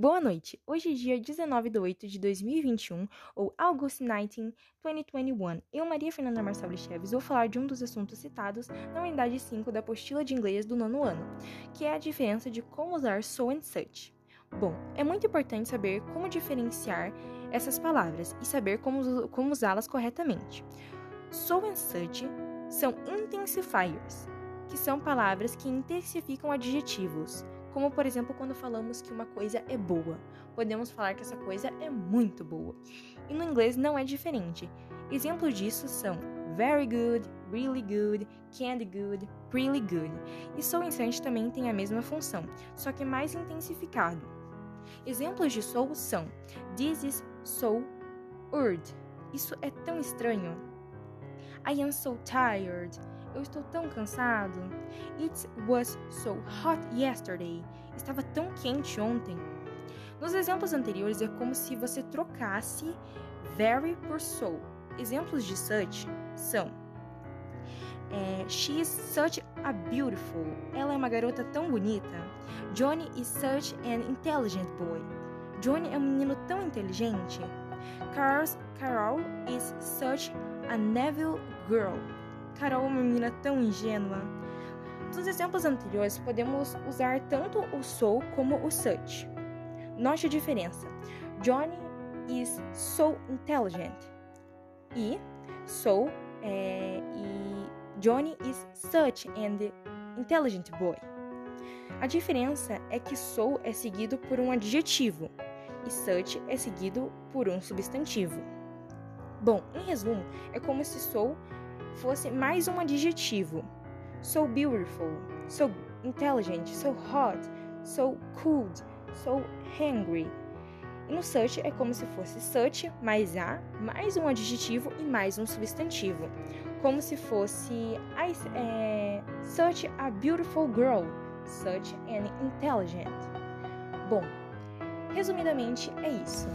Boa noite! Hoje é dia 19 de 8 de 2021, ou August 19, 2021. Eu, Maria Fernanda Marcelo Chaves, vou falar de um dos assuntos citados na unidade 5 da apostila de inglês do nono ano, que é a diferença de como usar so and such. Bom, é muito importante saber como diferenciar essas palavras e saber como, como usá-las corretamente. So and such são intensifiers, que são palavras que intensificam adjetivos como por exemplo quando falamos que uma coisa é boa. Podemos falar que essa coisa é muito boa. E no inglês não é diferente. Exemplos disso são very good, really good, candy good, really good. E so instant também tem a mesma função, só que mais intensificado. Exemplos de so são this is so weird. Isso é tão estranho. I am so tired. Eu estou tão cansado. It was so hot yesterday. Estava tão quente ontem. Nos exemplos anteriores é como se você trocasse very por so. Exemplos de such são é, She is such a beautiful. Ela é uma garota tão bonita. Johnny is such an intelligent boy. Johnny é um menino tão inteligente. Carol is such a Neville girl. Carol é uma menina tão ingênua. Nos exemplos anteriores, podemos usar tanto o so como o such. Note a diferença. Johnny is so intelligent. E so é, e Johnny is such an intelligent boy. A diferença é que so é seguido por um adjetivo e such é seguido por um substantivo. Bom, em resumo, é como se sou fosse mais um adjetivo. So beautiful, so intelligent, so hot, so cold, so hungry. E no such é como se fosse such mais a, mais um adjetivo e mais um substantivo. Como se fosse é, such a beautiful girl, such an intelligent. Bom, resumidamente é isso.